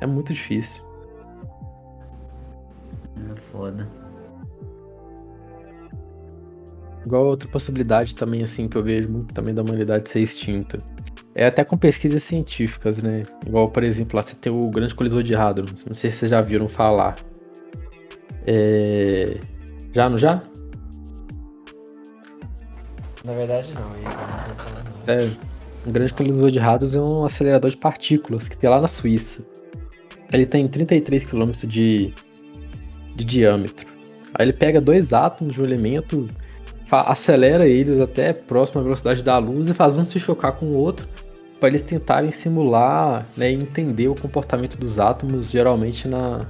É muito difícil. É foda. Igual outra possibilidade também, assim, que eu vejo muito também da humanidade ser extinta. É até com pesquisas científicas, né? Igual, por exemplo, lá você tem o Grande Colisor de Hadron. Não sei se vocês já viram falar. É... Já, não já? Na verdade, não. É, o Grande Colisor de Hadron é um acelerador de partículas que tem lá na Suíça. Ele tem 33 km de de diâmetro. Aí ele pega dois átomos de um elemento, acelera eles até próximo à velocidade da luz e faz um se chocar com o outro para eles tentarem simular né, e entender o comportamento dos átomos geralmente na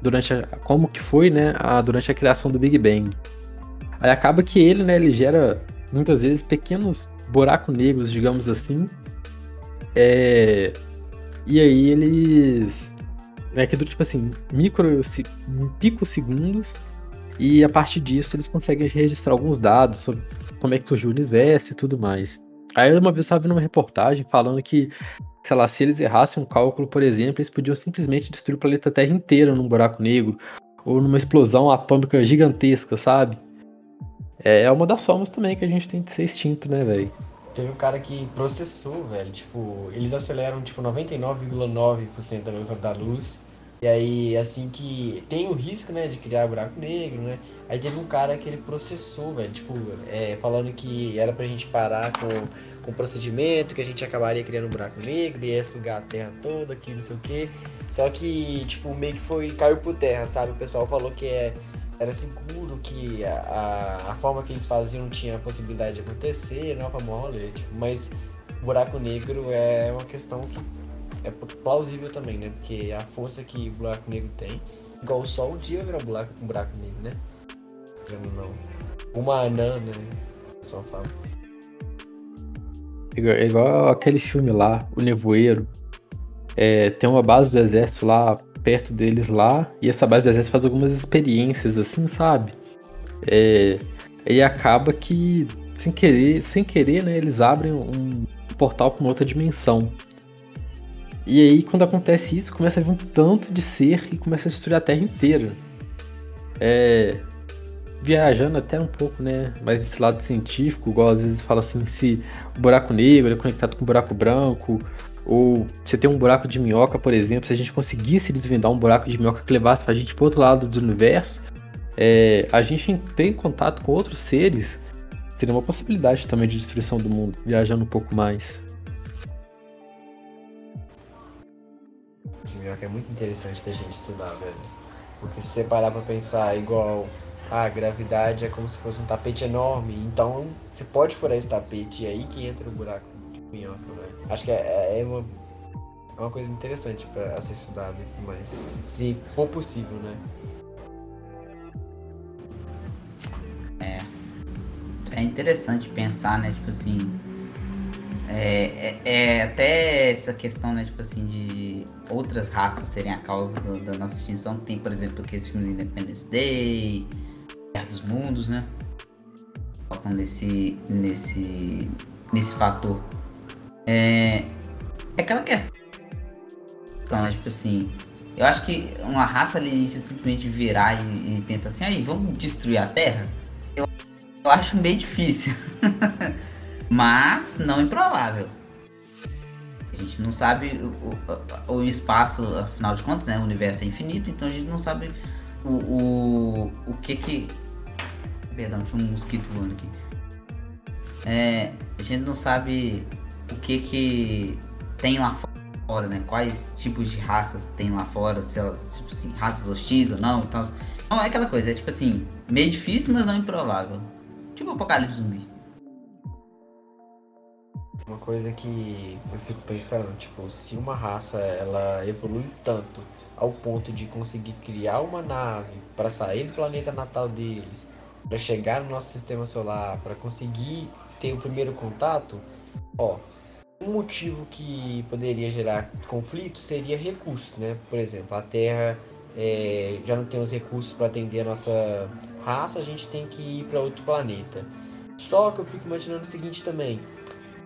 durante a, como que foi né, a, durante a criação do Big Bang. Aí acaba que ele, né, ele gera muitas vezes pequenos buracos negros, digamos assim. É, e aí eles é que do tipo assim, micro, picosegundos, e a partir disso eles conseguem registrar alguns dados sobre como é que surgiu o universo e tudo mais. Aí uma vez eu estava vendo uma reportagem falando que, sei lá, se eles errassem um cálculo, por exemplo, eles podiam simplesmente destruir o planeta Terra inteiro num buraco negro, ou numa explosão atômica gigantesca, sabe? É, é uma das formas também que a gente tem de ser extinto, né, velho? Teve um cara que processou, velho. Tipo, eles aceleram tipo 99,9% da velocidade da luz. E aí, assim que tem o risco, né, de criar buraco negro, né? Aí teve um cara que ele processou, velho, tipo, é, falando que era pra gente parar com, com o procedimento, que a gente acabaria criando um buraco negro, ia sugar a terra toda, que não sei o quê. Só que, tipo, meio que foi, caiu por terra, sabe? O pessoal falou que é era seguro que a, a, forma que eles faziam tinha a possibilidade de acontecer, não é pra rolê, tipo, mas buraco negro é uma questão que é plausível também, né? Porque a força que o buraco negro tem, igual o Sol, um dia virar buraco, um buraco negro, né? Não, não. Uma anã, né? O pessoal fala. Igual, igual aquele filme lá, O Nevoeiro. É, tem uma base do exército lá perto deles lá, e essa base do exército faz algumas experiências assim, sabe? É, e acaba que, sem querer, sem querer, né, eles abrem um portal para uma outra dimensão. E aí, quando acontece isso, começa a vir um tanto de ser e começa a destruir a Terra inteira. É, viajando até um pouco, né? Mais esse lado científico, igual às vezes fala assim, se o buraco negro é conectado com o buraco branco, Ou você tem um buraco de minhoca, por exemplo, se a gente conseguisse desvendar um buraco de minhoca que levasse pra gente pro outro lado do universo, é, a gente tem contato com outros seres, seria uma possibilidade também de destruição do mundo, viajando um pouco mais. De minhoca é muito interessante da gente estudar, velho. Porque se você parar pra pensar igual a gravidade é como se fosse um tapete enorme, então você pode furar esse tapete e aí que entra o buraco minhoca, velho. Acho que é, é, uma, é uma coisa interessante para ser estudado e tudo mais. Se for possível, né? É. É interessante pensar, né? Tipo assim. É, é, é, até essa questão, né? Tipo assim, de outras raças serem a causa do, da nossa extinção. Tem, por exemplo, aquele filme do Independence Day, Guerra dos Mundos, né? Focam nesse, nesse, nesse fator. É, é aquela questão, né? Tipo assim, eu acho que uma raça alienígena simplesmente virar e, e pensar assim, aí, vamos destruir a Terra? Eu, eu acho meio difícil. Mas não improvável. A gente não sabe o, o, o, espaço, afinal de contas, né? O universo é infinito, então a gente não sabe o, o, o que que. Perdão, tinha um mosquito voando aqui. É, a gente não sabe o que que tem lá fora, né? Quais tipos de raças tem lá fora, se elas, tipo assim, raças hostis ou não. Então, não é aquela coisa, é tipo assim, meio difícil, mas não improvável. Tipo apocalipse zumbi. Uma coisa que eu fico pensando, tipo, se uma raça ela evolui tanto ao ponto de conseguir criar uma nave para sair do planeta natal deles, para chegar no nosso sistema solar, para conseguir ter o primeiro contato, ó, um motivo que poderia gerar conflito seria recursos, né? Por exemplo, a Terra é, já não tem os recursos para atender a nossa raça, a gente tem que ir para outro planeta. Só que eu fico imaginando o seguinte também: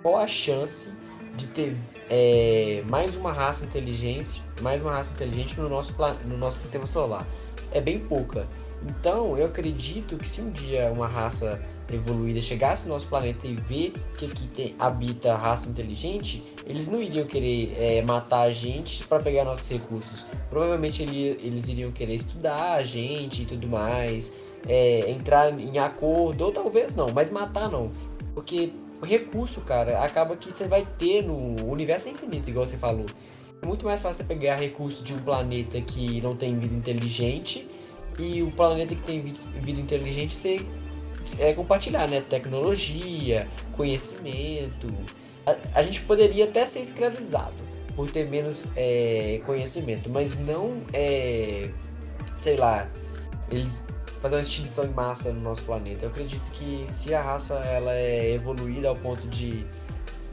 qual a chance de ter é, mais uma raça inteligente, mais uma raça inteligente no nosso, no nosso sistema solar? É bem pouca. Então, eu acredito que se um dia uma raça evoluída chegasse no nosso planeta e ver que aqui tem, habita raça inteligente, eles não iriam querer é, matar a gente para pegar nossos recursos. Provavelmente ele, eles iriam querer estudar a gente e tudo mais, é, entrar em acordo, ou talvez não, mas matar não. Porque recurso, cara, acaba que você vai ter no universo infinito, igual você falou. É muito mais fácil você pegar recurso de um planeta que não tem vida inteligente e o planeta que tem vida inteligente ser é, compartilhar, né? Tecnologia, conhecimento. A, a, gente poderia até ser escravizado por ter menos é, conhecimento, mas não é, sei lá, eles fazer uma extinção em massa no nosso planeta. Eu acredito que se a raça ela é evoluída ao ponto de,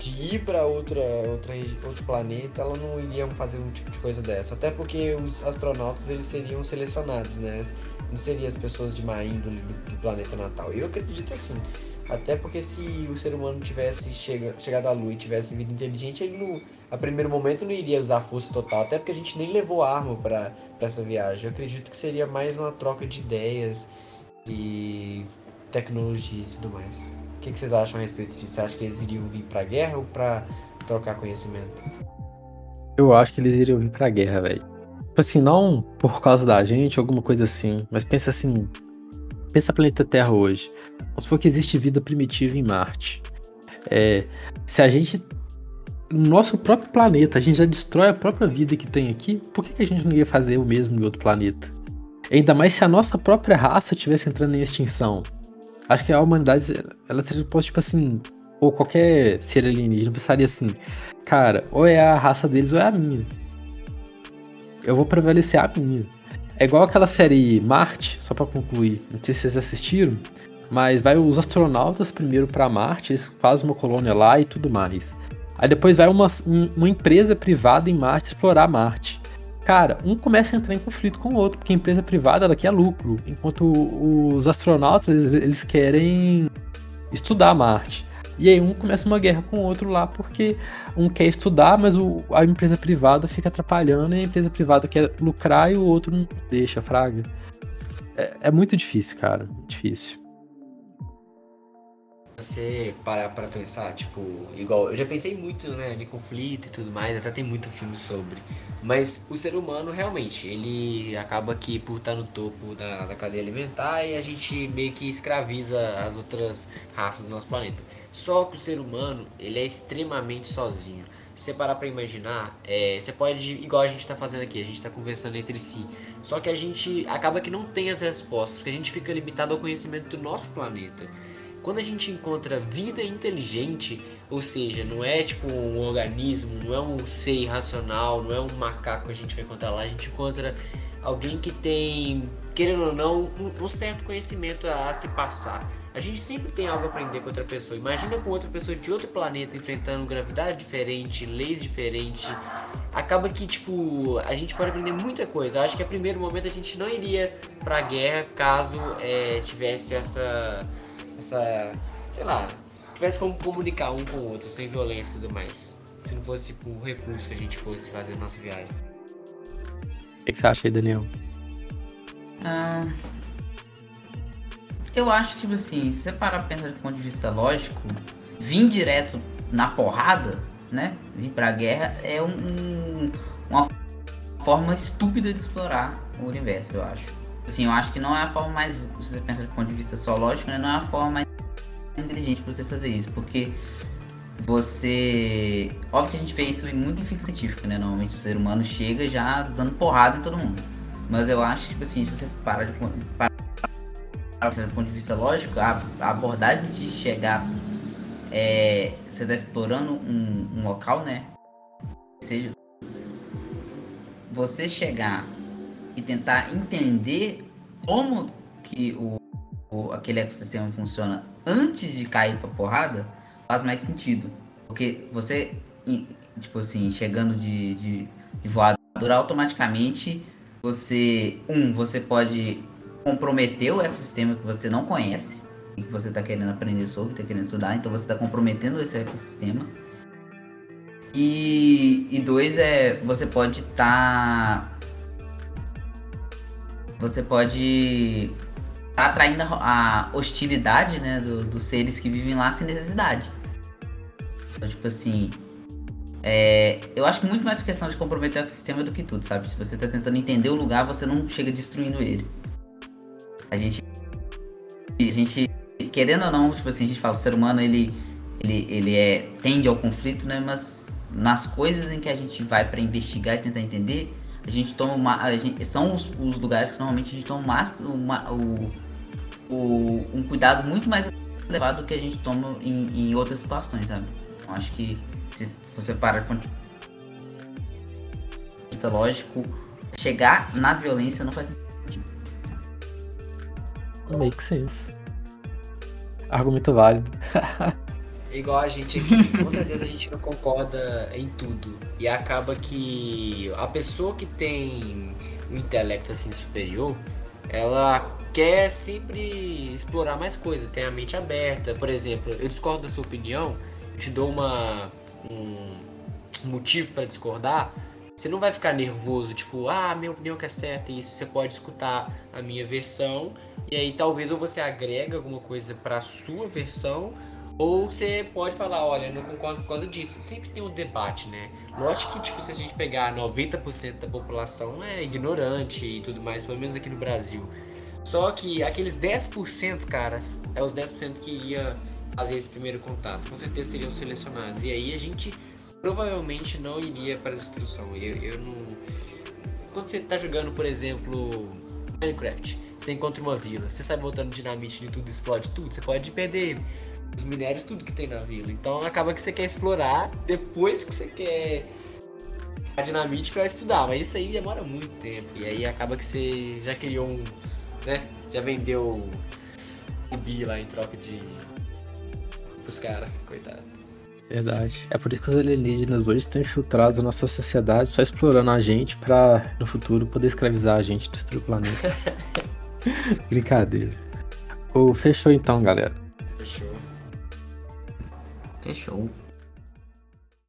de ir para outra, outra outro planeta, ela não iria fazer um tipo de coisa dessa. Até porque os astronautas eles seriam selecionados, né? Não seriam as pessoas de má índole do, do planeta natal. Eu acredito assim. Até porque se o ser humano tivesse chega, chegado à Lua e tivesse vida inteligente, ele não, a primeiro momento não iria usar força total, até porque a gente nem levou arma para essa viagem. Eu acredito que seria mais uma troca de ideias e tecnologia e tudo mais. Que, que vocês acham a respeito disso? Você acha que eles iriam vir pra guerra ou pra trocar conhecimento? Eu acho que eles iriam vir pra guerra, velho. Tipo assim, não por causa da gente, alguma coisa assim, mas pensa assim, Pensa planeta Terra hoje. Vamos supor que existe vida primitiva em Marte. É, se a gente. No nosso próprio planeta, a gente já destrói a própria vida que tem aqui, por que a gente não ia fazer o mesmo em outro planeta? Ainda mais se a nossa própria raça estivesse entrando em extinção. Acho que a humanidade, ela seria posta, tipo assim, ou qualquer ser alienígena pensaria assim, cara, ou é a raça deles ou é a minha. Eu vou prevalecer a minha. É igual aquela série Marte, só para concluir. Não sei se vocês assistiram, mas vai os astronautas primeiro para Marte, eles fazem uma colônia lá e tudo mais. Aí depois vai uma, uma empresa privada em Marte explorar Marte. Cara, um começa a entrar em conflito com o outro, porque a empresa privada ela quer lucro, enquanto os astronautas eles, eles querem estudar Marte. E aí um começa uma guerra com o outro lá, porque um quer estudar, mas o, a empresa privada fica atrapalhando, e a empresa privada quer lucrar e o outro não deixa, fraga. É, é muito difícil, cara. Difícil. Você parar pra pensar, tipo, igual, eu já pensei muito, né, em conflito e tudo mais, até tem muito filme sobre. Mas o ser humano, realmente, ele acaba que por estar no topo da, da cadeia alimentar e a gente meio que escraviza as outras raças do nosso planeta. Só que o ser humano, ele é extremamente sozinho. Se você parar pra imaginar, é, você pode, igual a gente tá fazendo aqui, a gente tá conversando entre si. Só que a gente acaba que não tem as respostas, porque a gente fica limitado ao conhecimento do nosso planeta. Quando a gente encontra vida inteligente, ou seja, não é tipo um organismo, não é um ser irracional, não é um macaco que a gente vai encontrar lá, a gente encontra alguém que tem, querendo ou não, um, certo conhecimento a, se passar. A gente sempre tem algo a aprender com outra pessoa. Imagina com outra pessoa de outro planeta enfrentando gravidade diferente, leis diferentes. Acaba que, tipo, a gente pode aprender muita coisa. Acho que a primeiro momento a gente não iria pra guerra caso é, tivesse essa essa, sei lá, tivesse como comunicar um com o outro, sem violência e tudo mais. Se não fosse por recurso que a gente fosse fazer a nossa viagem. O que, você acha aí, Daniel? Ah, eu acho que, tipo assim, se você parar pra pensar do ponto de vista lógico, vir direto na porrada, né? Vir pra guerra é um, uma forma estúpida de explorar o universo, eu acho. Assim, eu acho que não é a forma mais, se você pensa do ponto de vista só lógico, né, não é a forma mais inteligente para você fazer isso, porque você. Óbvio que a gente vê isso muito em ficção científica, né? Normalmente o ser humano chega já dando porrada em todo mundo. Mas eu acho que, tipo assim, se você para de. Para, do ponto de vista lógico, a, a abordagem de chegar. É, você está explorando um, um local, né? Seja. Você chegar e tentar entender como que o, o, aquele ecossistema funciona antes de cair pra porrada, faz mais sentido. Porque você, tipo assim, chegando de, de, de voadora, automaticamente você, um, você pode comprometer o ecossistema que você não conhece e que você está querendo aprender sobre, está querendo estudar, então você está comprometendo esse ecossistema. E, e dois é você pode estar tá você pode tá atraindo a hostilidade, né, do, dos seres que vivem lá sem necessidade. Então, tipo assim, é, eu acho que muito mais questão de comprometer o ecossistema do que tudo, sabe? Se você tá tentando entender o lugar, você não chega destruindo ele. A gente, a gente querendo ou não, tipo assim, a gente fala, o ser humano, ele, ele, ele é, tende ao conflito, né, mas nas coisas em que a gente vai para investigar e tentar entender, a gente toma uma. A gente, são os, os, lugares que normalmente a gente toma uma, o, o, um cuidado muito mais elevado do que a gente toma em, em outras situações, sabe? Eu acho que se você parar de isso é lógico, chegar na violência não faz sentido. Make sense. Argumento válido. igual a gente aqui, com certeza a gente não concorda em tudo. E acaba que a pessoa que tem um intelecto assim superior, ela quer sempre explorar mais coisas, tem a mente aberta. Por exemplo, eu discordo da sua opinião, eu te dou uma, um motivo para discordar. Você não vai ficar nervoso, tipo, ah, minha opinião que é certa, isso você pode escutar a minha versão, e aí talvez ou você agrega alguma coisa para sua versão, ou você pode falar, olha, não concordo por causa disso. Sempre tem um debate, né? Lógico que, tipo, se a gente pegar 90% da população é ignorante e tudo mais, pelo menos aqui no Brasil. Só que aqueles 10%, cara, é os 10% que iria fazer esse primeiro contato. Com certeza seriam selecionados. E aí a gente provavelmente não iria para a destruição. Eu, eu não. Quando você está jogando, por exemplo, Minecraft, você encontra uma vila, você sai botando dinamite e tudo explode tudo, você pode perder os minérios, tudo que tem na vila. Então acaba que você quer explorar depois que você quer a dinamite para estudar, mas isso aí demora muito tempo. E aí acaba que você já criou um, né? Já vendeu o bi lá em troca de pros caras, coitado. Verdade. É por isso que os alienígenas hoje estão infiltrados na nossa sociedade, só explorando a gente pra no futuro poder escravizar a gente destruir o planeta. Brincadeira. Oh, fechou então, galera. Fechou. 别学我